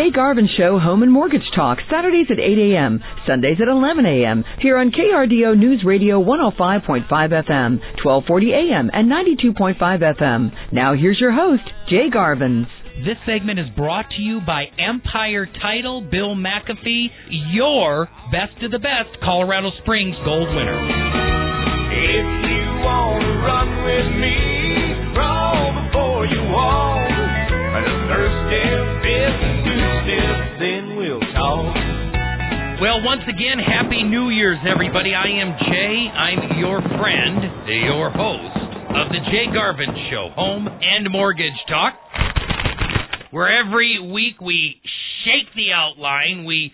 Jay Garvin Show Home and Mortgage Talk, Saturdays at 8 a.m., Sundays at 11 a.m., here on KRDO News Radio 105.5 FM, 1240 a.m., and 92.5 FM. Now here's your host, Jay Garvin. This segment is brought to you by Empire Title, Bill McAfee, your best of the best Colorado Springs gold winner. If you want to run with me, crawl before you walk. Well, once again, Happy New Year's, everybody. I am Jay. I'm your friend, your host of the Jay Garvin Show, Home and Mortgage Talk, where every week we shake the outline, we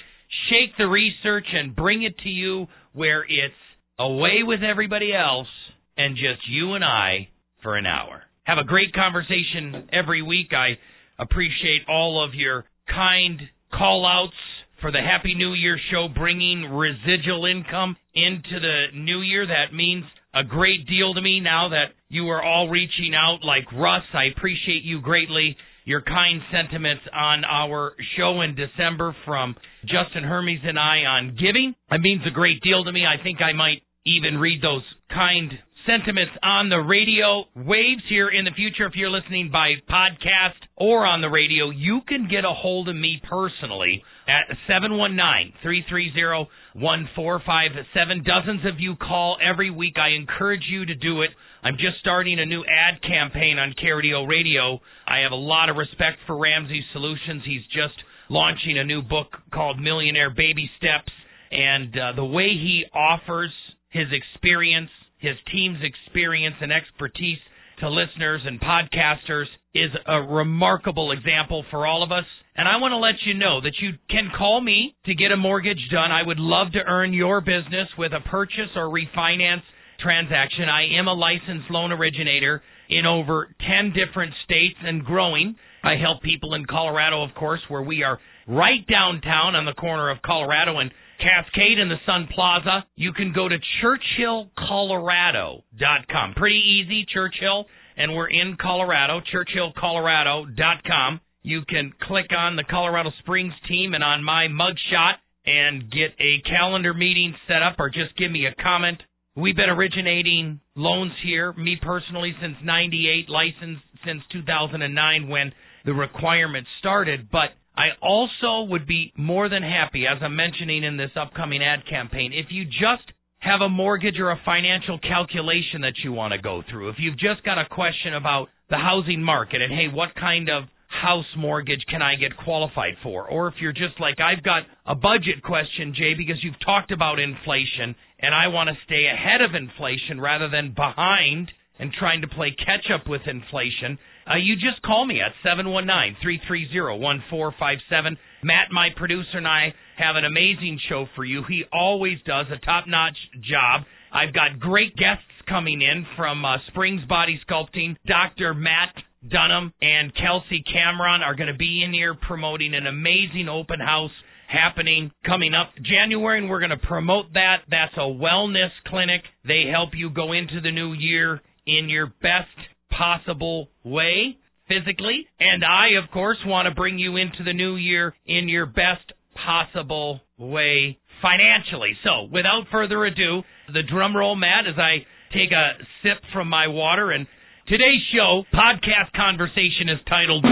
shake the research, and bring it to you where it's away with everybody else and just you and I for an hour. Have a great conversation every week. I appreciate all of your kind call outs for the Happy New Year show, bringing residual income into the new year. That means a great deal to me now that you are all reaching out like Russ. I appreciate you greatly. Your kind sentiments on our show in December from Justin Hermes and I on giving. It means a great deal to me. I think I might even read those kind sentiments on the radio waves here in the future. If you're listening by podcast or on the radio, you can get a hold of me personally at 719-330-1457. Dozens of you call every week. I encourage you to do it. I'm just starting a new ad campaign on KRDO Radio. I have a lot of respect for Ramsey Solutions. He's just launching a new book called Millionaire Baby Steps. And uh, the way he offers his experience, his team's experience and expertise to listeners and podcasters is a remarkable example for all of us. And I want to let you know that you can call me to get a mortgage done. I would love to earn your business with a purchase or refinance transaction. I am a licensed loan originator in over 10 different states and growing. I help people in Colorado, of course, where we are right downtown on the corner of Colorado and Cascade in the Sun Plaza. You can go to churchillcolorado.com. Pretty easy, Churchill, and we're in Colorado, churchillcolorado.com. You can click on the Colorado Springs team and on my mugshot and get a calendar meeting set up or just give me a comment. We've been originating loans here, me personally, since 98, licensed since 2009 when the requirement started, but I also would be more than happy, as I'm mentioning in this upcoming ad campaign, if you just have a mortgage or a financial calculation that you want to go through. If you've just got a question about the housing market and, hey, what kind of house mortgage can I get qualified for? Or if you're just like, I've got a budget question, Jay, because you've talked about inflation and I want to stay ahead of inflation rather than behind and trying to play catch up with inflation, uh, you just call me at 719-330-1457. Matt, my producer, and I have an amazing show for you. He always does a top-notch job. I've got great guests coming in from uh, Springs Body Sculpting. Dr. Matt Dunham and Kelsey Cameron are going to be in here promoting an amazing open house happening coming up January, and we're going to promote that. That's a wellness clinic. They help you go into the new year in your best possible way physically. And I, of course, want to bring you into the new year in your best possible way financially. So, without further ado, the drum roll, Matt, as I take a sip from my water. And today's show, podcast conversation, is titled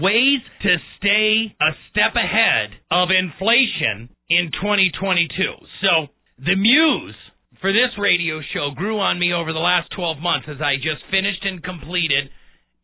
Ways to Stay a Step Ahead of Inflation in 2022. So, the muse for this radio show grew on me over the last 12 months as I just finished and completed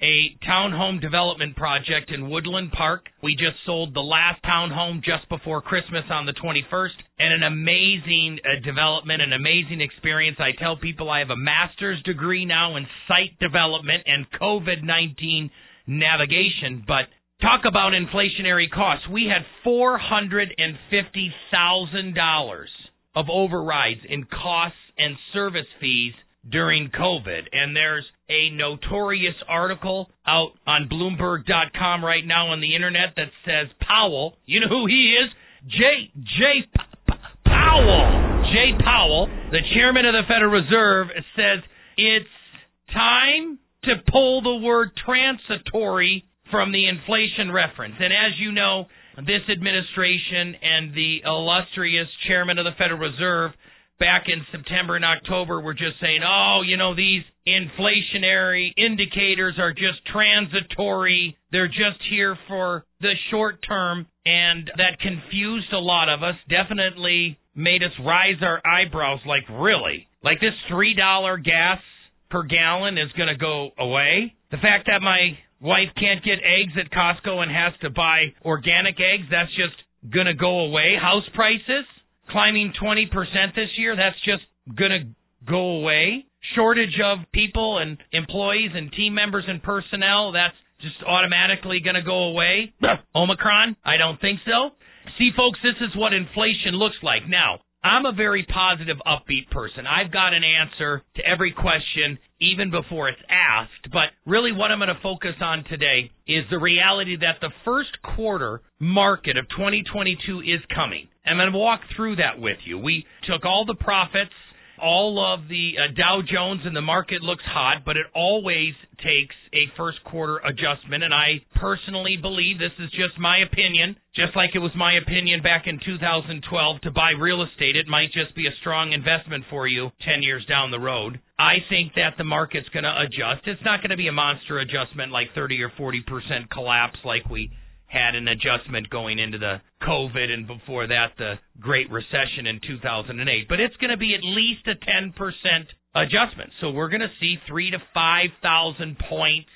a townhome development project in Woodland Park. We just sold the last townhome just before Christmas on the 21st, and an amazing uh, development, an amazing experience. I tell people I have a master's degree now in site development and COVID 19 navigation, but talk about inflationary costs. We had $450,000 of overrides in costs and service fees during COVID. And there's a notorious article out on Bloomberg.com right now on the internet that says Powell, you know who he is? Jay Jay P- Powell. Jay Powell, the chairman of the Federal Reserve, says it's time to pull the word transitory from the inflation reference. And as you know, this administration and the illustrious chairman of the Federal Reserve back in September and October we were just saying, oh, you know, these inflationary indicators are just transitory. They're just here for the short term. And that confused a lot of us, definitely made us rise our eyebrows like, really? Like this $3 gas per gallon is going to go away? The fact that my wife can't get eggs at Costco and has to buy organic eggs, that's just going to go away. House prices climbing 20% this year, that's just going to go away. Shortage of people and employees and team members and personnel, that's just automatically going to go away. Omicron, I don't think so. See, folks, this is what inflation looks like. Now, I'm a very positive, upbeat person. I've got an answer to every question even before it's asked. But really, what I'm going to focus on today is the reality that the first quarter market of 2022 is coming. I'm going to walk through that with you. We took all the profits all of the uh, Dow Jones and the market looks hot, but it always takes a first quarter adjustment. And I personally believe this is just my opinion, just like it was my opinion back in 2012 to buy real estate. It might just be a strong investment for you 10 years down the road. I think that the market's going to adjust. It's not going to be a monster adjustment like 30 or 40% collapse like we had an adjustment going into the COVID and before that the Great Recession in 2008. But it's going to be at least a 10% adjustment. So we're going to see three to 5,000 points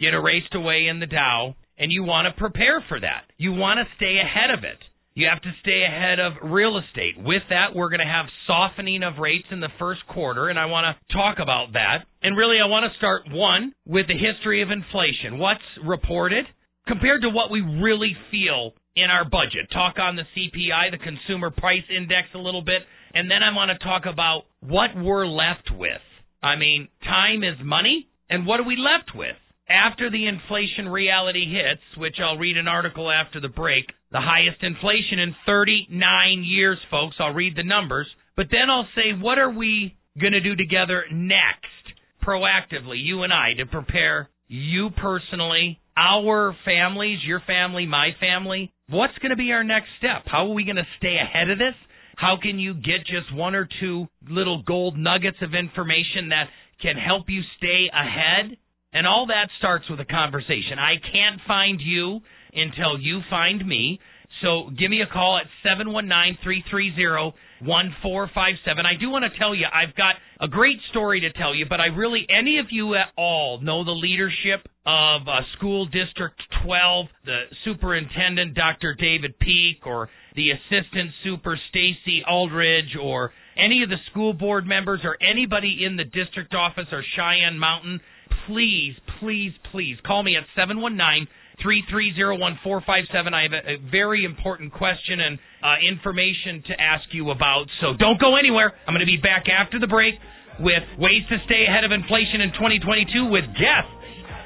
get erased away in the Dow, and you want to prepare for that. You want to stay ahead of it. You have to stay ahead of real estate. With that, we're going to have softening of rates in the first quarter, and I want to talk about that. And really, I want to start one with the history of inflation. What's reported? Compared to what we really feel in our budget. Talk on the CPI, the Consumer Price Index, a little bit, and then I want to talk about what we're left with. I mean, time is money, and what are we left with? After the inflation reality hits, which I'll read an article after the break, the highest inflation in 39 years, folks. I'll read the numbers. But then I'll say, what are we going to do together next, proactively, you and I, to prepare you personally our families, your family, my family, what's going to be our next step? How are we going to stay ahead of this? How can you get just one or two little gold nuggets of information that can help you stay ahead? And all that starts with a conversation. I can't find you until you find me. So give me a call at 719 330 1457. I do want to tell you, I've got a great story to tell you, but I really, any of you at all know the leadership of uh, School District 12, the superintendent, Dr. David Peak, or the assistant super, Stacy Aldridge, or any of the school board members, or anybody in the district office or Cheyenne Mountain, please, please, please call me at 719- Three three zero one four five seven. I have a, a very important question and uh, information to ask you about. So don't go anywhere. I'm going to be back after the break with ways to stay ahead of inflation in 2022 with guests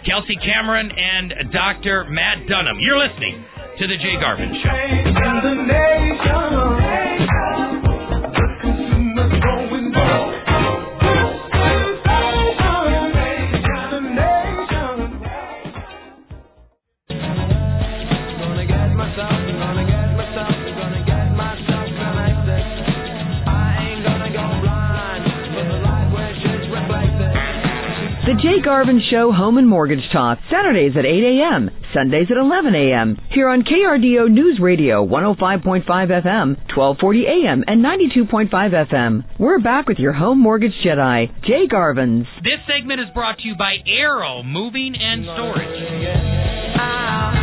Kelsey Cameron and Dr. Matt Dunham. You're listening to the Jay Garvin Show. Jay Garvin Show Home and Mortgage Talk, Saturdays at 8 a.m., Sundays at 11 a.m. Here on KRDO News Radio 105.5 FM, 1240 a.m., and 92.5 FM. We're back with your home mortgage Jedi, Jay Garvins. This segment is brought to you by Arrow Moving and Storage. Ah.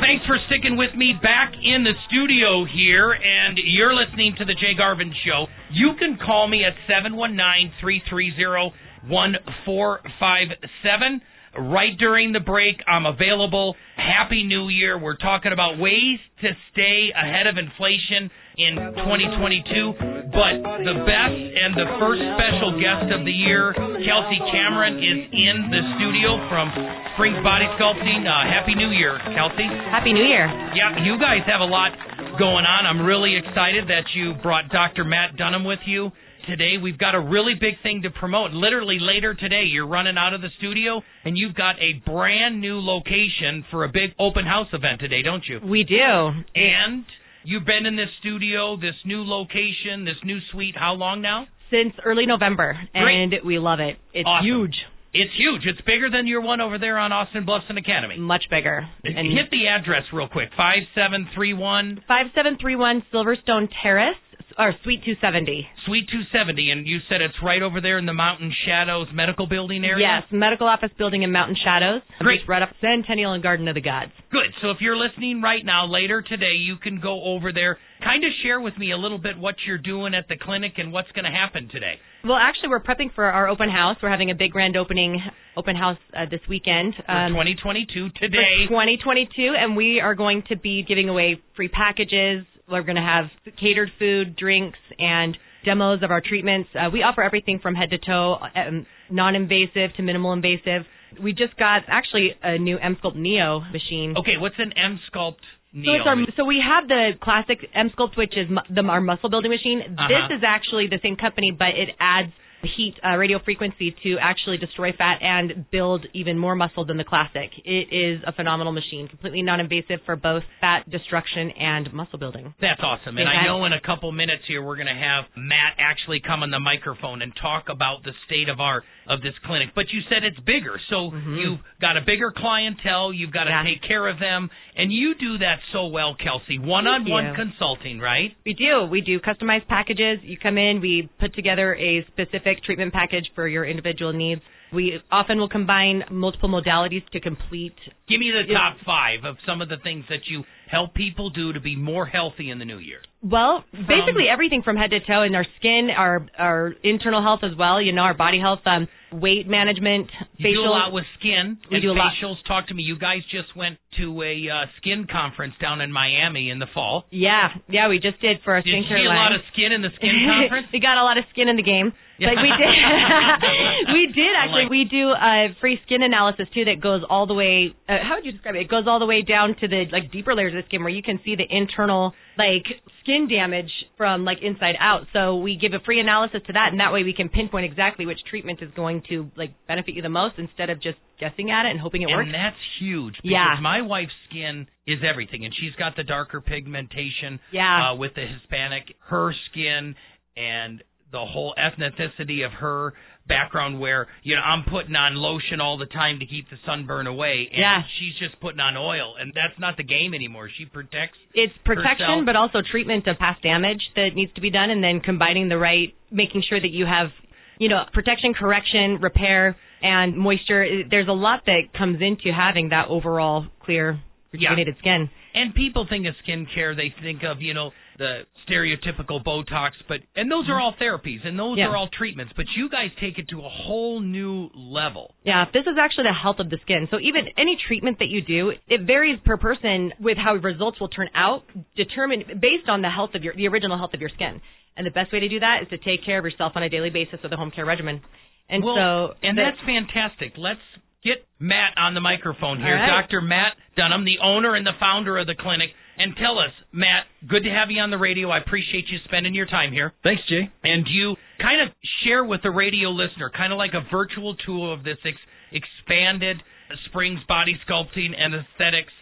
Thanks for sticking with me back in the studio here, and you're listening to the Jay Garvin Show. You can call me at 719 330 1457. Right during the break, I'm available. Happy New Year. We're talking about ways to stay ahead of inflation in 2022. But the best and the first special guest of the year, Kelsey Cameron, is in the studio from Springs Body Sculpting. Uh, Happy New Year, Kelsey. Happy New Year. Yeah, you guys have a lot going on. I'm really excited that you brought Dr. Matt Dunham with you today. We've got a really big thing to promote. Literally later today, you're running out of the studio and you've got a brand new location for a big open house event today, don't you? We do. And you've been in this studio, this new location, this new suite, how long now? Since early November, Great. and we love it. It's Awesome. huge, It's huge. It's bigger than your one over there on Austin Bluffs and Academy. much bigger. And Hit the address real quick. 5731 5731 Silverstone Terrace, or Suite 270. Suite 270, and you said it's right over there in the Mountain Shadows Medical Building area? Yes, medical office building in Mountain Shadows. Great. Right up Centennial and Garden of the Gods. Good. So if you're listening right now, later today, you can go over there. Kind of share with me a little bit what you're doing at the clinic and what's going to happen today. Well, actually, we're prepping for our open house. We're having a big grand opening open house uh, this weekend. Um, 2022, for today. 2022, and we are going to be giving away free packages. We're going to have catered food, drinks, and demos of our treatments. Uh, we offer everything from head to toe, um, non-invasive to minimal invasive. We just got actually a new Emsculpt Neo machine. Okay, what's an M Sculpt Neo? So it's our so we have the classic Emsculpt, which is mu- the our muscle building machine. Uh-huh. This is actually the same company, but it adds heat uh, radio frequency to actually destroy fat and build even more muscle than the classic. It is a phenomenal machine, completely non-invasive for both fat destruction and muscle building. That's awesome. And I know in a couple minutes here we're going to have Matt actually come on the microphone and talk about the state of art of this clinic. But you said it's bigger. So you've got a bigger clientele, you've got to Mm-hmm. Yeah. take care of them, and you do that so well, Kelsey. One-on-one consulting, right? We do. We do customized packages. You come in, we put together a specific treatment package for your individual needs. We often will combine multiple modalities to complete Give me the top five of some of the things that you help people do to be more healthy in the new year. Well, basically everything from head to toe in our skin, our our internal health as well. You know, our body health, um, weight management, You facial. do a lot with skin We do a lot. facials. Talk to me. You guys just went to a uh, skin conference down in Miami in the fall. yeah, yeah, we just did for our Did you skincare see a lot of skin in the skin conference? we got a lot of skin in the game. But we did. we did actually. like- we do a free skin analysis too that goes all the way. Uh, how would you describe it? It goes all the way down to the like deeper layers of the skin where you can see the internal like skin damage from like inside out. So we give a free analysis to that, and that way we can pinpoint exactly which treatment is going to like benefit you the most instead of just guessing at it and hoping it works. And that's huge because Yeah. my wife's skin is everything, and she's got the darker pigmentation Yeah. uh, with the Hispanic. Her skin and the whole ethnicity of her background, where you know I'm putting on lotion all the time to keep the sunburn away, and Yeah. she's just putting on oil, and that's not the game anymore. She protects. it's protection, herself. but also treatment of past damage that needs to be done, and then combining the right, making sure that you have, you know, protection, correction, repair, and moisture. There's a lot that comes into having that overall clear, Yeah. skin. And people think of skincare, they think of, you know, the stereotypical Botox, but and those are mm-hmm. all therapies and those Yeah. are all treatments, but you guys take it to a whole new level. Yeah, this is actually the health of the skin. So even any treatment that you do, it varies per person with how results will turn out, determined based on the health of your the original health of your skin. And the best way to do that is to take care of yourself on a daily basis with a home care regimen. And well, so and that's fantastic. Let's get Matt on the microphone here. All right. Dr. Matt Dunham, the owner and the founder of the clinic. And tell us, Matt, good to have you on the radio. I appreciate you spending your time here. Thanks, Jay. and you kind of share with the radio listener, kind of like a virtual tour of this ex- expanded Springs Body Sculpting and Aesthetics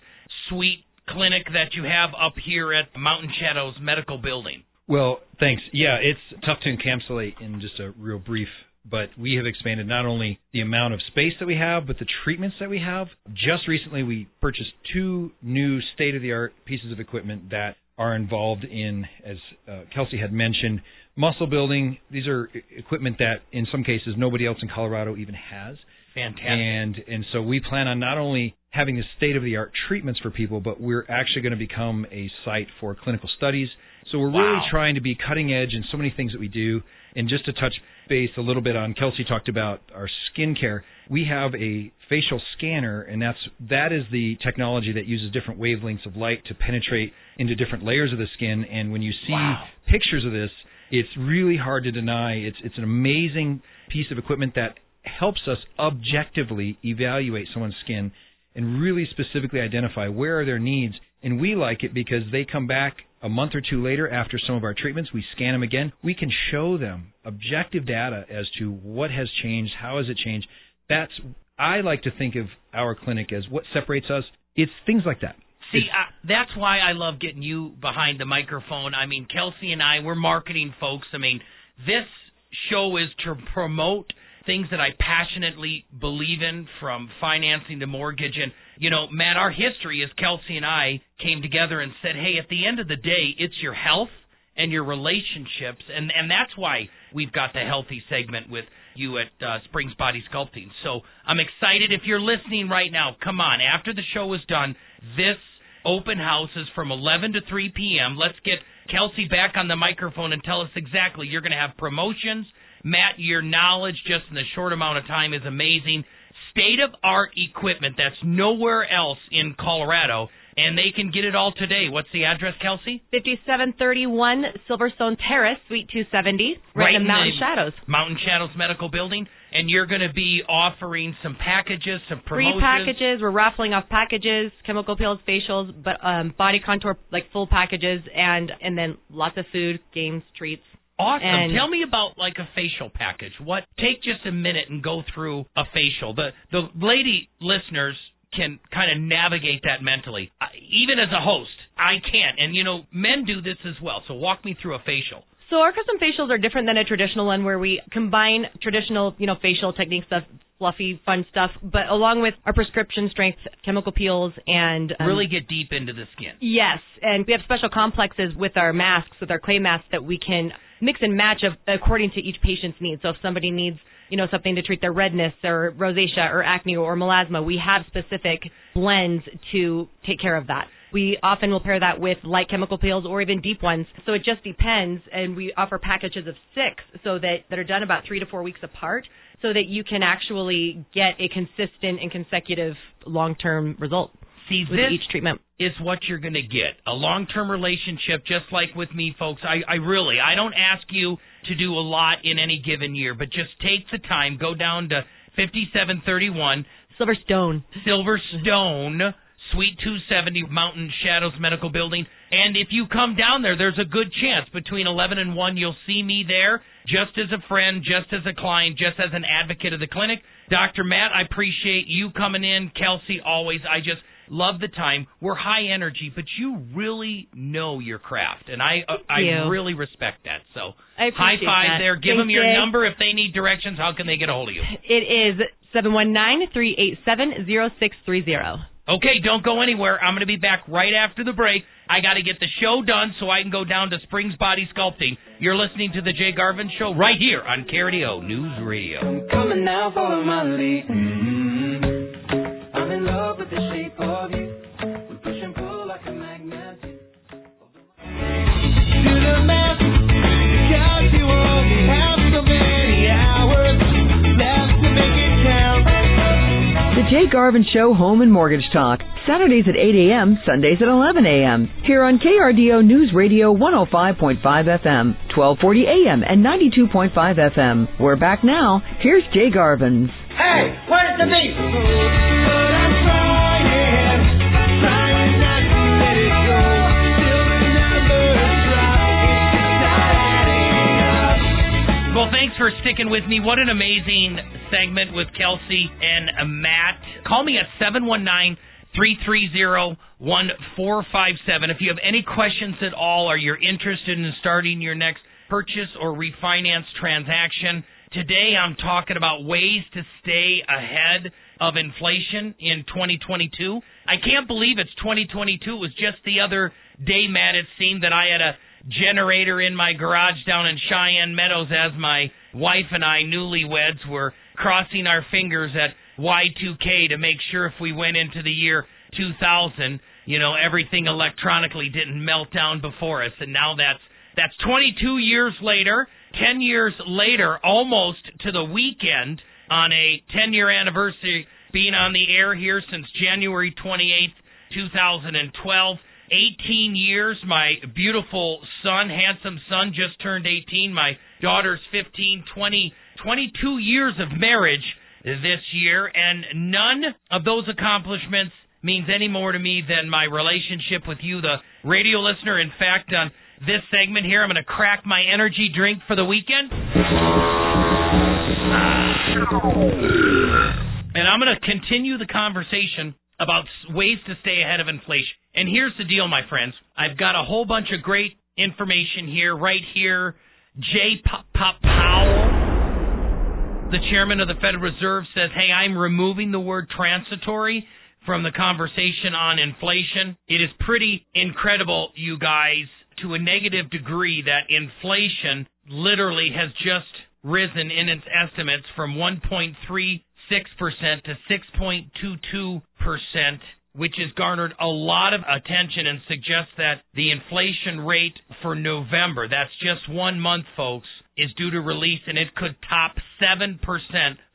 Suite clinic that you have up here at Mountain Shadows Medical Building. Well, thanks. Yeah, it's tough to encapsulate in just a real brief, but we have expanded not only the amount of space that we have, but the treatments that we have. Just recently, we purchased two new state of the art pieces of equipment that are involved in, as uh, Kelsey had mentioned, muscle building. These are equipment that, in some cases, nobody else in Colorado even has. Fantastic. And and so we plan on not only having the state of the art treatments for people, but we're actually going to become a site for clinical studies. So we're really trying to be cutting edge in so many things that we do. And just to touch base a little bit on Kelsey talked about our skincare. We have a facial scanner, and that's that is the technology that uses different wavelengths of light to penetrate into different layers of the skin. And when you see Wow. pictures of this, it's really hard to deny. It's it's an amazing piece of equipment that helps us objectively evaluate someone's skin and really specifically identify where are their needs. And we like it because they come back a month or two later after some of our treatments, we scan them again. We can show them objective data as to what has changed, how has it changed. That's I like to think of our clinic as what separates us. It's things like that. See, uh, that's why I love getting you behind the microphone. I mean, Kelsey and I, we're marketing folks. I mean, this show is to promote things that I passionately believe in, from financing to mortgage. And, you know, Matt, our history is Kelsey and I came together and said, hey, at the end of the day, it's your health and your relationships. And, and that's why we've got the healthy segment with you at uh, Springs Body Sculpting. So I'm excited. If you're listening right now, come on. After the show is done, this open house is from 11 to 3 p.m. Let's get Kelsey back on the microphone and tell us exactly. You're going to have promotions. Matt, your knowledge just in the short amount of time is amazing. State of art equipment that's nowhere else in Colorado and they can get it all today. What's the address, Kelsey? 5731 Silverstone Terrace, Suite 270, right, right in Mountain the Shadows. Mountain Shadows Medical Building. And you're going to be offering some packages, some promotions. Free packages. We're raffling off packages, chemical peels, facials, but um, body contour like full packages, and and then lots of food, games, treats. Awesome. And- Tell me about like a facial package. What? Take just a minute and go through a facial. The the lady listeners can kind of navigate that mentally. I, even as a host, I can't. And you know, men do this as well. So walk me through a facial. So our custom facials are different than a traditional one where we combine traditional, you know, facial techniques stuff, fluffy, fun stuff, but along with our prescription strength chemical peels and um, really get deep into the skin. Yes, and we have special complexes with our masks, with our clay masks that we can mix and match of, according to each patient's needs. So if somebody needs, you know, something to treat their redness or rosacea or acne or melasma, we have specific blends to take care of that. We often will pair that with light chemical peels or even deep ones. So it just depends, and we offer packages of six so that that are done about three to four weeks apart, so that you can actually get a consistent and consecutive long-term result See, with this each treatment. is what you're going to get. A long-term relationship, just like with me, folks. I, I really, I don't ask you to do a lot in any given year, but just take the time, go down to 5731 Silverstone. Silverstone, Suite 270, Mountain Shadows Medical Building. And if you come down there, there's a good chance between 11 and 1 you'll see me there, just as a friend, just as a client, just as an advocate of the clinic. Dr. Matt, I appreciate you coming in. Kelsey, always. I just love the time. We're high energy, but you really know your craft, and I uh, I really respect that. So I high five that. there. Give Thank them your you. number if they need directions. How can they get a hold of you? It is seven one nine three eight seven zero six three zero. Okay, don't go anywhere. I'm going to be back right after the break. I got to get the show done so I can go down to Springs Body Sculpting. You're listening to the Jay Garvin Show right here on KRDO News Radio. Coming now, follow my lead. Mm-hmm. I'm in love with the shape of you. We push and pull like a magnet. Do the math, because you only have so many hours left to make it count. The Jay Garvin Show Home and Mortgage Talk. Saturdays at 8 a.m., Sundays at 11 a.m. Here on KRDO News Radio 105.5 FM, 1240 a.m. and 92.5 FM. We're back now. Here's Jay Garvin's. Hey, where's the. Well, thanks for sticking with me. What an amazing segment with Kelsey and Matt. Call me at 719 330 1457. If you have any questions at all or you're interested in starting your next purchase or refinance transaction, today I'm talking about ways to stay ahead of inflation in 2022. I can't believe it's 2022. It was just the other day, Matt, it seemed that I had a generator in my garage down in Cheyenne Meadows as my wife and I, newlyweds, were crossing our fingers at Y2K to make sure if we went into the year 2000, you know, everything electronically didn't melt down before us. And now that's that's 22 years later, 10 years later, almost to the weekend on a 10 year anniversary being on the air here since January 28th, 2012. 18 years. My beautiful son, handsome son, just turned 18. My daughter's 15, 20, 22 years of marriage this year, and none of those accomplishments means any more to me than my relationship with you, the radio listener. In fact, on this segment here, I'm going to crack my energy drink for the weekend. And I'm going to continue the conversation about ways to stay ahead of inflation. And here's the deal, my friends. I've got a whole bunch of great information here, right here. Jay Powell, the chairman of the Federal Reserve, says, Hey, I'm removing the word transitory from the conversation on inflation. It is pretty incredible, you guys, to a negative degree that inflation literally has just risen in its estimates from 1.36% to 6.22%, which has garnered a lot of attention and suggests that the inflation rate for November, that's just one month, folks, is due to release and it could top 7%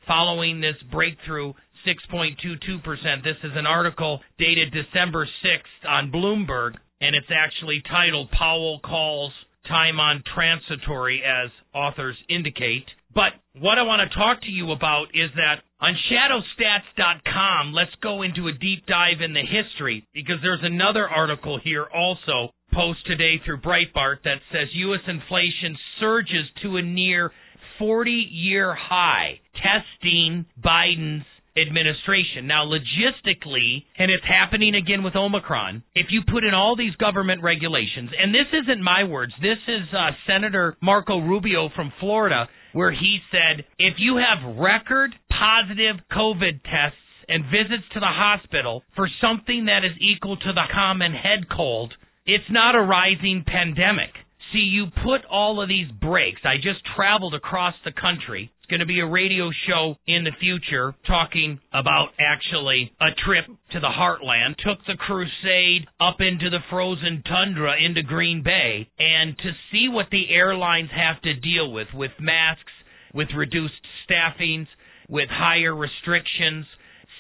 following this breakthrough 6.22%. This is an article dated December 6th on Bloomberg, and it's actually titled Powell Calls Time on Transitory, as authors indicate. But what I want to talk to you about is that on shadowstats.com, let's go into a deep dive in the history because there's another article here also post today through Breitbart that says U.S. inflation surges to a near 40 year high, testing Biden's administration. Now, logistically, and it's happening again with Omicron, if you put in all these government regulations, and this isn't my words, this is uh, Senator Marco Rubio from Florida, where he said if you have record positive COVID tests and visits to the hospital for something that is equal to the common head cold, it's not a rising pandemic. See, you put all of these breaks. I just traveled across the country. It's going to be a radio show in the future talking about actually a trip to the heartland. Took the crusade up into the frozen tundra into Green Bay and to see what the airlines have to deal with with masks, with reduced staffings, with higher restrictions.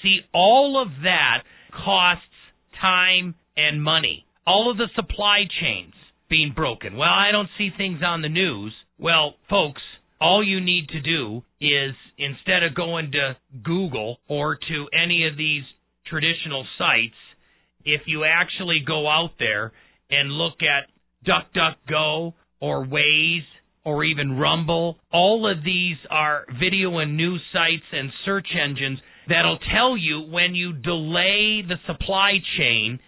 See, all of that costs time and money all of the supply chains being broken. Well, I don't see things on the news. Well, folks, all you need to do is instead of going to Google or to any of these traditional sites, if you actually go out there and look at DuckDuckGo or Waze or even Rumble, all of these are video and news sites and search engines that'll tell you when you delay the supply chain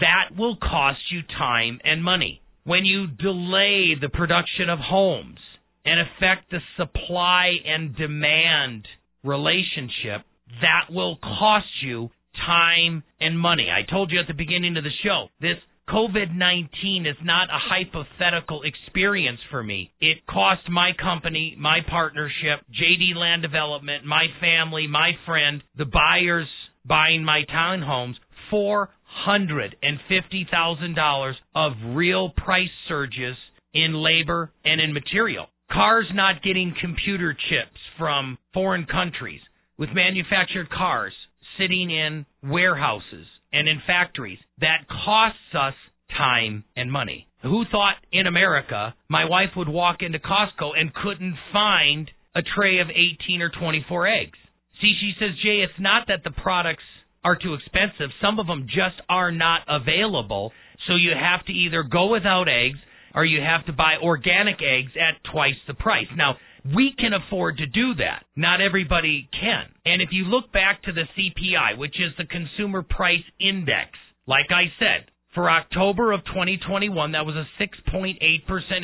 that will cost you time and money. When you delay the production of homes and affect the supply and demand relationship, that will cost you time and money. I told you at the beginning of the show, this COVID 19 is not a hypothetical experience for me. It cost my company, my partnership, JD Land Development, my family, my friend, the buyers buying my townhomes, four $150,000 of real price surges in labor and in material. Cars not getting computer chips from foreign countries, with manufactured cars sitting in warehouses and in factories. That costs us time and money. Who thought in America my wife would walk into Costco and couldn't find a tray of 18 or 24 eggs? See, she says, Jay, it's not that the products are too expensive. Some of them just are not available. So you have to either go without eggs or you have to buy organic eggs at twice the price. Now, we can afford to do that. Not everybody can. And if you look back to the CPI, which is the Consumer Price Index, like I said, for October of 2021, that was a 6.8%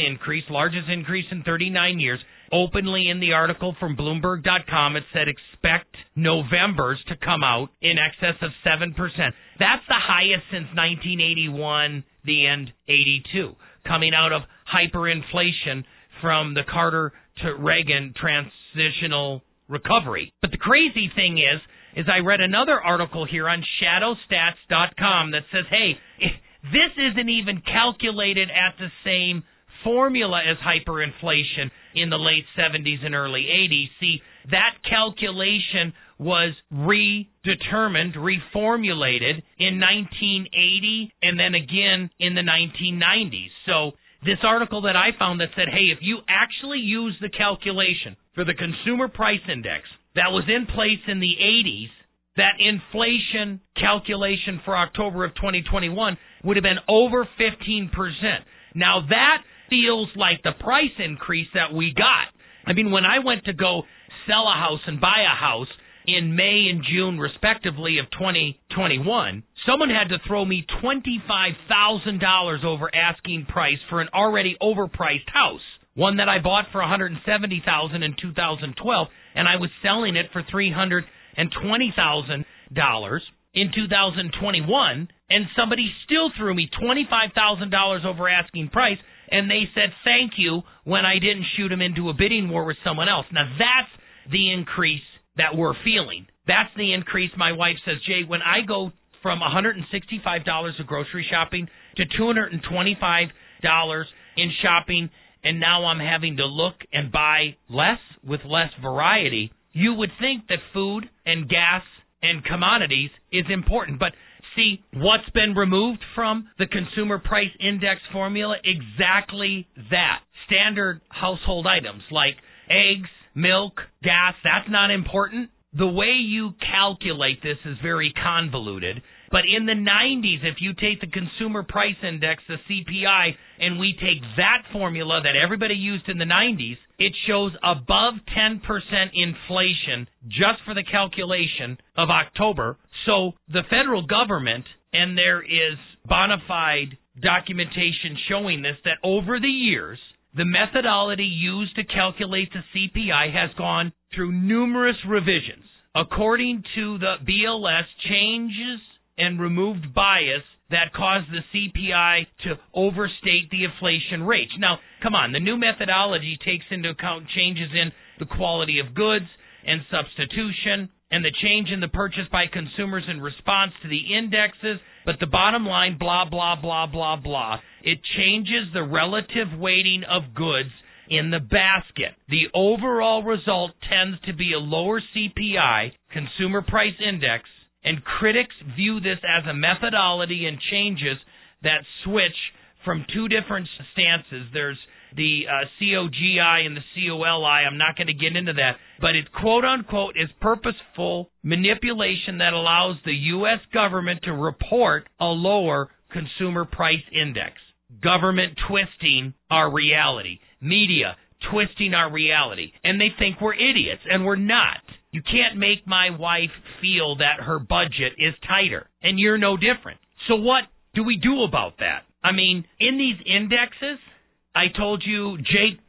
increase, largest increase in 39 years openly in the article from Bloomberg.com. It said expect November's to come out in excess of 7%. That's the highest since 1981, the end 82, coming out of hyperinflation from the Carter to Reagan transitional recovery. But the crazy thing is, is I read another article here on shadowstats.com that says, hey, this isn't even calculated at the same formula as hyperinflation in the late 70s and early 80s. See, that calculation was redetermined, reformulated in 1980 and then again in the 1990s. So, this article that I found that said, hey, if you actually use the calculation for the consumer price index that was in place in the 80s that inflation calculation for October of 2021 would have been over 15%. Now that feels like the price increase that we got. I mean, when I went to go sell a house and buy a house in May and June, respectively, of 2021, someone had to throw me $25,000 over asking price for an already overpriced house. One that I bought for 170,000 in 2012 and I was selling it for $320,000 in 2021 and somebody still threw me $25,000 over asking price and they said thank you when I didn't shoot them into a bidding war with someone else. Now that's the increase that we're feeling. That's the increase my wife says, Jay, when I go from $165 of grocery shopping to $225 in shopping and now I'm having to look and buy less with less variety, you would think that food and gas and commodities is important. But see, what's been removed from the consumer price index formula? Exactly that. Standard household items like eggs, milk, gas, that's not important. The way you calculate this is very convoluted. But in the 90s, if you take the consumer price index, the CPI, and we take that formula that everybody used in the 90s, it shows above 10% inflation just for the calculation of October. So the federal government, and there is bona fide documentation showing this, that over the years, the methodology used to calculate the CPI has gone through numerous revisions. According to the BLS, changes and removed bias that caused the CPI to overstate the inflation rate. Now, come on, the new methodology takes into account changes in the quality of goods and substitution and the change in the purchase by consumers in response to the indexes, but the bottom line, blah, blah, blah, blah, blah, it changes the relative weighting of goods in the basket. The overall result tends to be a lower CPI, consumer price index, and critics view this as a methodology and changes that switch from two different stances. There's the uh, COGI and the COLI. I'm not going to get into that, but it quote unquote is purposeful manipulation that allows the U.S. government to report a lower consumer price index. Government twisting our reality. Media twisting our reality. And they think we're idiots, and we're not. You can't make my wife feel that her budget is tighter, and you're no different. So what do we do about that? I mean, in these indexes, I told you Jake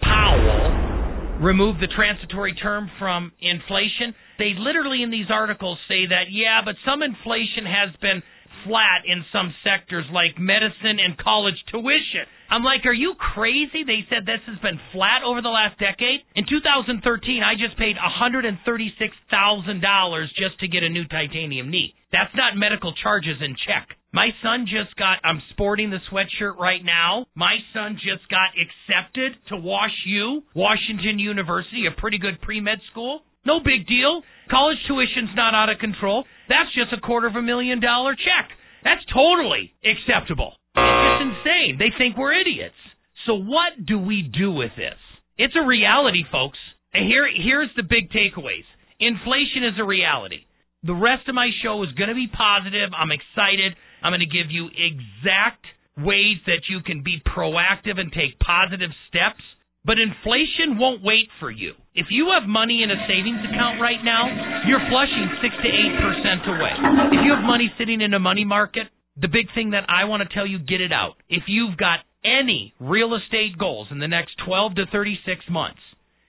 Powell removed the transitory term from inflation. They literally in these articles say that, yeah, but some inflation has been flat in some sectors like medicine and college tuition. I'm like, are you crazy? They said this has been flat over the last decade. In 2013, I just paid $136,000 just to get a new titanium knee. That's not medical charges in check. My son just got, I'm sporting the sweatshirt right now. My son just got accepted to Wash U, Washington University, a pretty good pre med school. No big deal. College tuition's not out of control. That's just a quarter of a million dollar check. That's totally acceptable. It's insane. They think we're idiots. So what do we do with this? It's a reality, folks. And here, here's the big takeaways. Inflation is a reality. The rest of my show is going to be positive. I'm excited. I'm going to give you exact ways that you can be proactive and take positive steps. But inflation won't wait for you. If you have money in a savings account right now, you're flushing 6 to 8% away. If you have money sitting in a money market, the big thing that I want to tell you, get it out. If you've got any real estate goals in the next 12 to 36 months,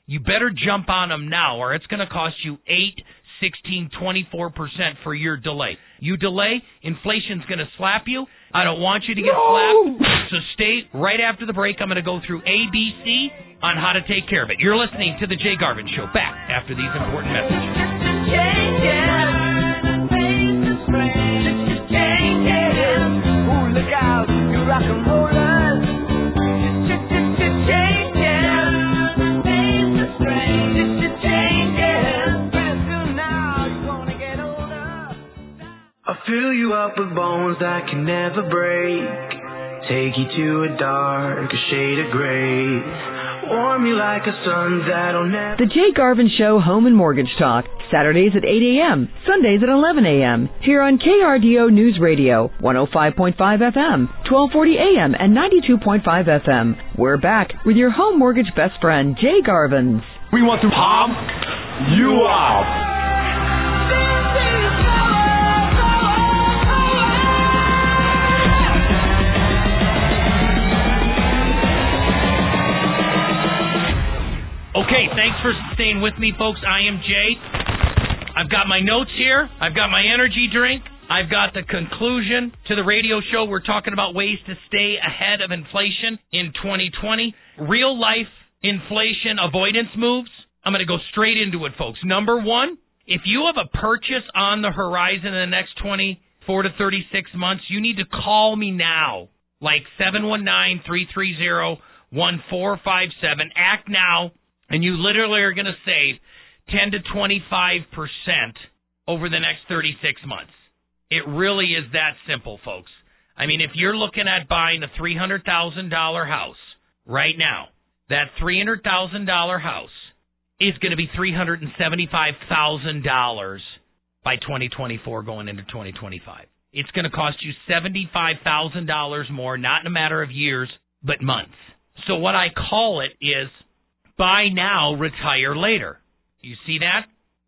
you better jump on them now or it's going to cost you 8, 16, 24% for your delay. You delay, inflation's going to slap you. I don't want you to get no. slapped. So stay right after the break. I'm going to go through ABC on how to take care of it. You're listening to the Jay Garvin Show. Back after these important messages. I'll fill you up with bones that can never break. Take you to a dark shade of gray. Warm you like a sun that'll never. The Jay Garvin Show Home and Mortgage Talk, Saturdays at 8 a.m., Sundays at 11 a.m. Here on KRDO News Radio, 105.5 FM, 1240 a.m., and 92.5 FM. We're back with your home mortgage best friend, Jay Garvins. We want to pump you up. Okay, thanks for staying with me, folks. I am Jay. I've got my notes here. I've got my energy drink. I've got the conclusion to the radio show. We're talking about ways to stay ahead of inflation in 2020. Real life inflation avoidance moves. I'm going to go straight into it, folks. Number one, if you have a purchase on the horizon in the next 24 to 36 months, you need to call me now. Like 719 330 1457. Act now and you literally are going to save 10 to 25 percent over the next 36 months. It really is that simple, folks. I mean, if you're looking at buying a $300,000 house right now, that $300,000 house is going to be $375,000 by 2024 going into 2025. It's going to cost you $75,000 more, not in a matter of years, but months. So what I call it is Buy now, retire later. You see that?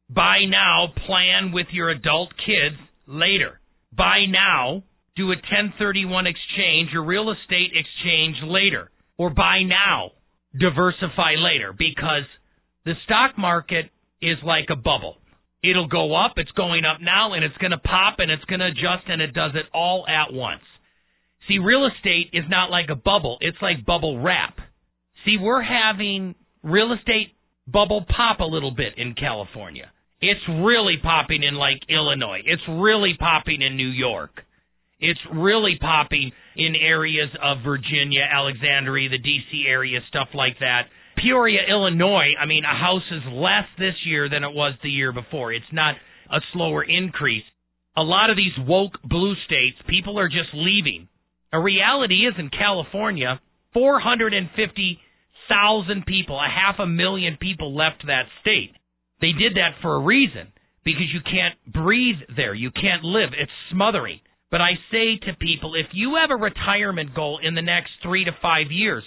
Buy now, plan with your adult kids later. Buy now, do a 1031 exchange or real estate exchange later. Or buy now, diversify later because the stock market is like a bubble. It'll go up, it's going up now, and it's going to pop and it's going to adjust, and it does it all at once. See, real estate is not like a bubble, it's like bubble wrap. See, we're having real estate bubble pop a little bit in California. It's really popping in like Illinois. It's really popping in New York. It's really popping in areas of Virginia, Alexandria, the DC area, stuff like that. Peoria, Illinois, I mean, a house is less this year than it was the year before. It's not a slower increase. A lot of these woke blue states, people are just leaving. A reality is in California, 450 thousand people, a half a million people left that state. They did that for a reason because you can't breathe there. You can't live. It's smothering. But I say to people, if you have a retirement goal in the next three to five years,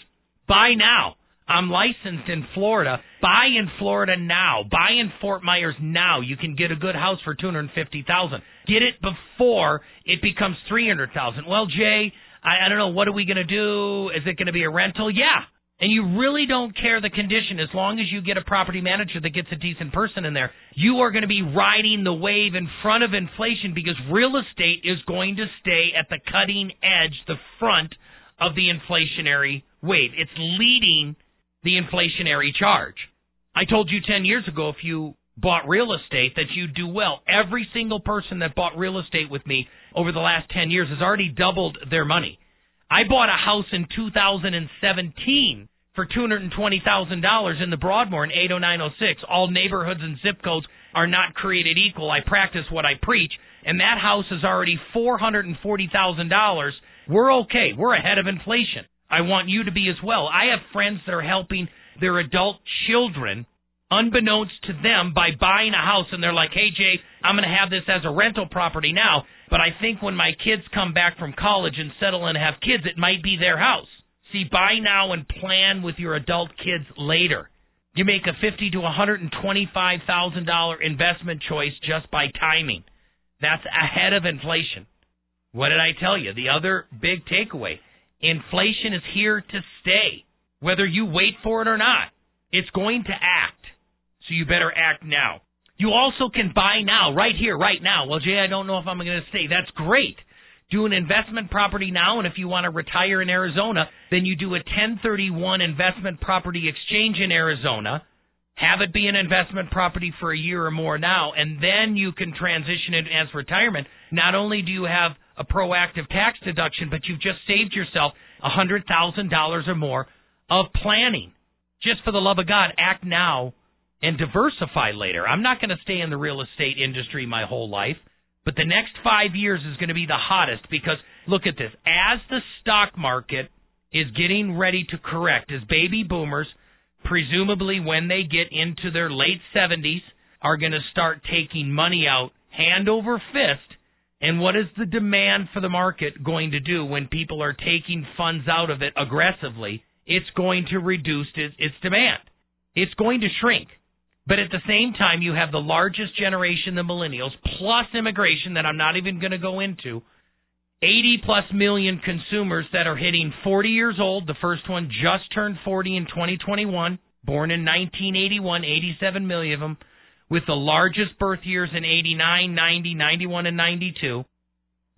buy now. I'm licensed in Florida. Buy in Florida now. Buy in Fort Myers now. You can get a good house for two hundred fifty thousand. Get it before it becomes three hundred thousand. Well, Jay, I, I don't know. What are we going to do? Is it going to be a rental? Yeah, and you really don't care the condition as long as you get a property manager that gets a decent person in there, you are going to be riding the wave in front of inflation because real estate is going to stay at the cutting edge, the front of the inflationary wave. It's leading the inflationary charge. I told you 10 years ago if you bought real estate that you'd do well. Every single person that bought real estate with me over the last 10 years has already doubled their money. I bought a house in 2017 for $220,000 in the Broadmoor in 80906. All neighborhoods and zip codes are not created equal. I practice what I preach, and that house is already $440,000. We're okay. We're ahead of inflation. I want you to be as well. I have friends that are helping their adult children unbeknownst to them by buying a house and they're like, "Hey Jay, I'm going to have this as a rental property now, but I think when my kids come back from college and settle and have kids, it might be their house." See, buy now and plan with your adult kids later. You make a fifty to one hundred and twenty-five thousand dollar investment choice just by timing. That's ahead of inflation. What did I tell you? The other big takeaway: inflation is here to stay, whether you wait for it or not. It's going to act. So you better act now. You also can buy now, right here, right now. Well, Jay, I don't know if I'm going to stay. That's great. Do an investment property now, and if you want to retire in Arizona, then you do a 1031 investment property exchange in Arizona. Have it be an investment property for a year or more now, and then you can transition it as retirement. Not only do you have a proactive tax deduction, but you've just saved yourself a $100,000 or more of planning. Just for the love of God, act now and diversify later. I'm not going to stay in the real estate industry my whole life. But the next five years is going to be the hottest because look at this. As the stock market is getting ready to correct, as baby boomers, presumably when they get into their late 70s, are going to start taking money out hand over fist. And what is the demand for the market going to do when people are taking funds out of it aggressively? It's going to reduce its, its demand. It's going to shrink. But at the same time, you have the largest generation, the millennials, plus immigration that I'm not even going to go into. 80 plus million consumers that are hitting 40 years old. The first one just turned 40 in 2021, born in 1981, 87 million of them, with the largest birth years in 89, 90, 91, and 92.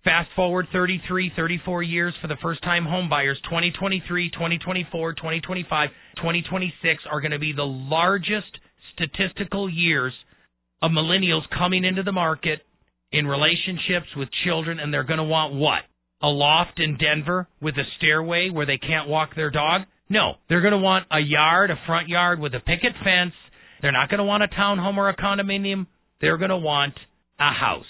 Fast forward 33, 34 years for the first time homebuyers. 2023, 2024, 2025, 2026 are going to be the largest statistical years of millennials coming into the market in relationships with children, and they're going to want what? A loft in Denver with a stairway where they can't walk their dog? No, they're going to want a yard, a front yard with a picket fence. They're not going to want a townhome or a condominium. They're going to want a house.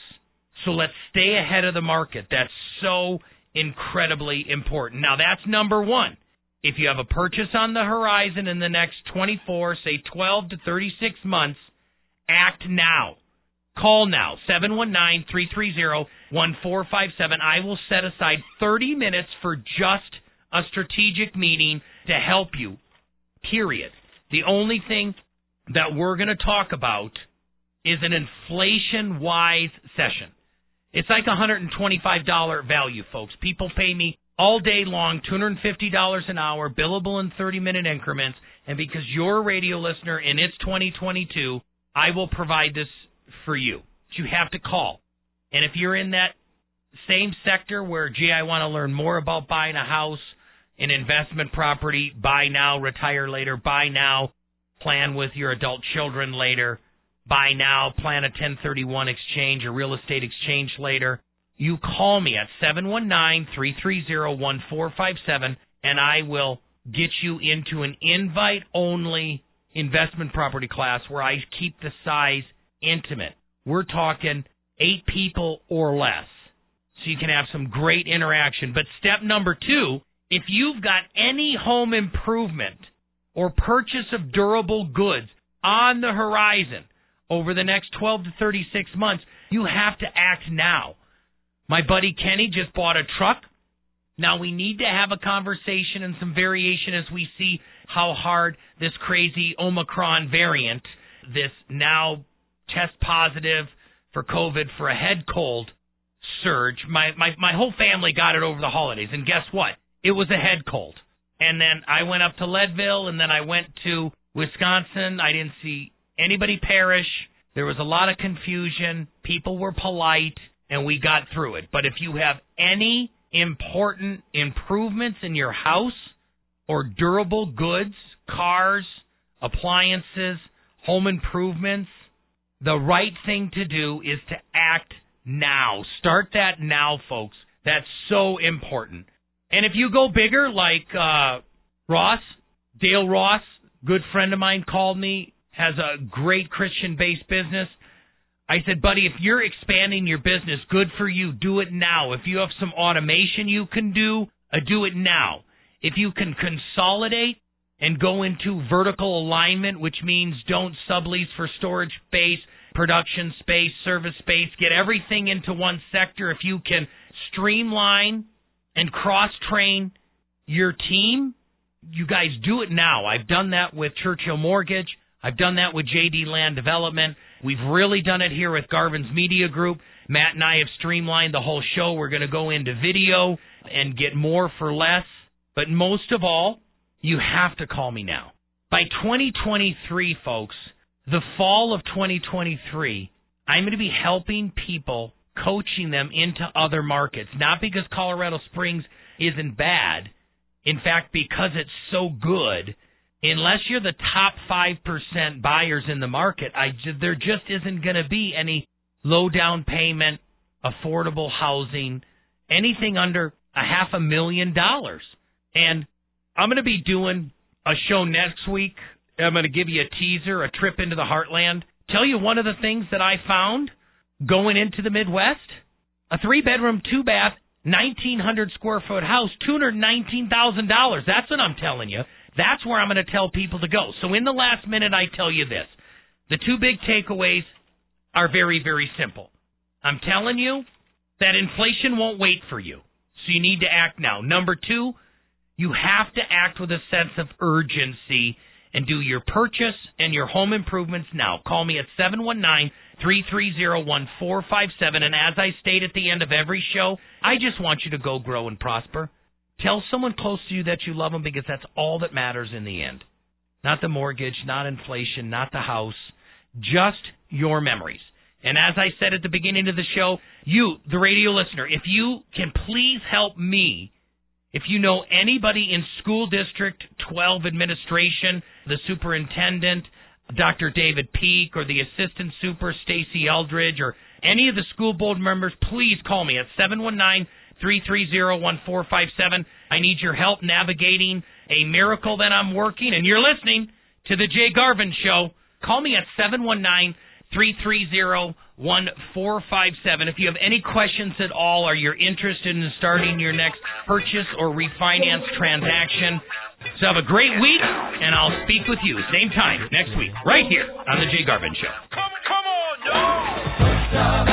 So let's stay ahead of the market. That's so incredibly important. Now, that's number one. If you have a purchase on the horizon in the next 24, say 12 to 36 months, act now. Call now, 719 330 1457. I will set aside 30 minutes for just a strategic meeting to help you, period. The only thing that we're going to talk about is an inflation wise session. It's like a $125 value, folks. People pay me all day long, $250 an hour, billable in 30 minute increments. And because you're a radio listener and it's 2022, I will provide this for you. You have to call. And if you're in that same sector where, gee, I want to learn more about buying a house, an investment property, buy now, retire later, buy now, plan with your adult children later, buy now, plan a 1031 exchange, a real estate exchange later you call me at 719-330-1457 and I will get you into an invite only investment property class where I keep the size intimate. We're talking 8 people or less. So you can have some great interaction. But step number 2, if you've got any home improvement or purchase of durable goods on the horizon over the next 12 to 36 months, you have to act now. My buddy Kenny just bought a truck. Now we need to have a conversation and some variation as we see how hard this crazy Omicron variant, this now test positive for COVID for a head cold surge. My my my whole family got it over the holidays, and guess what? It was a head cold. And then I went up to Leadville, and then I went to Wisconsin. I didn't see anybody perish. There was a lot of confusion. People were polite and we got through it. But if you have any important improvements in your house or durable goods, cars, appliances, home improvements, the right thing to do is to act now. Start that now, folks. That's so important. And if you go bigger, like uh, Ross, Dale Ross, good friend of mine, called me, has a great Christian based business. I said, buddy, if you're expanding your business, good for you. Do it now. If you have some automation you can do, uh, do it now. If you can consolidate and go into vertical alignment, which means don't sublease for storage space, production space, service space, get everything into one sector. If you can streamline and cross train your team, you guys do it now. I've done that with Churchill Mortgage. I've done that with JD Land Development. We've really done it here with Garvin's Media Group. Matt and I have streamlined the whole show. We're going to go into video and get more for less. But most of all, you have to call me now. By 2023, folks, the fall of 2023, I'm going to be helping people, coaching them into other markets. Not because Colorado Springs isn't bad. In fact, because it's so good unless you're the top 5% buyers in the market, I, there just isn't going to be any low down payment, affordable housing, anything under a half a million dollars. And I'm going to be doing a show next week. I'm going to give you a teaser, a trip into the heartland. Tell you one of the things that I found going into the Midwest? A three bedroom, two bath, 1900 square foot house, $219,000. That's what I'm telling you. That's where I'm going to tell people to go. So in the last minute, I tell you this. The two big takeaways are very, very simple. I'm telling you that inflation won't wait for you. So you need to act now. Number two, you have to act with a sense of urgency and do your purchase and your home improvements now. Call me at 719 330 1457. And as I state at the end of every show, I just want you to go grow and prosper. Tell someone close to you that you love them because that's all that matters in the end. Not the mortgage, not inflation, not the house, just your memories. And as I said at the beginning of the show, you, the radio listener, if you can please help me, if you know anybody in School District 12 administration, the superintendent, Dr. David Peak, or the assistant super, Stacy Eldridge, or any of the school board members, please call me at 719 330 1457. I need your help navigating a miracle that I'm working, and you're listening to The Jay Garvin Show. Call me at seven one nine three three zero one four five seven. If you have any questions at all or you're interested in starting your next purchase or refinance transaction, so have a great week, and I'll speak with you same time next week, right here on The Jay Garvin Show. Come, come on, y'all.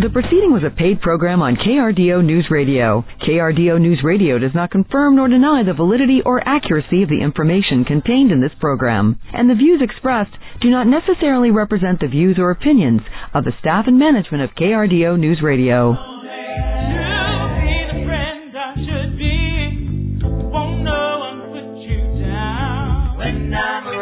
The proceeding was a paid program on KRDO News Radio. KRDO News Radio does not confirm nor deny the validity or accuracy of the information contained in this program, and the views expressed do not necessarily represent the views or opinions of the staff and management of KRDO News Radio. I'm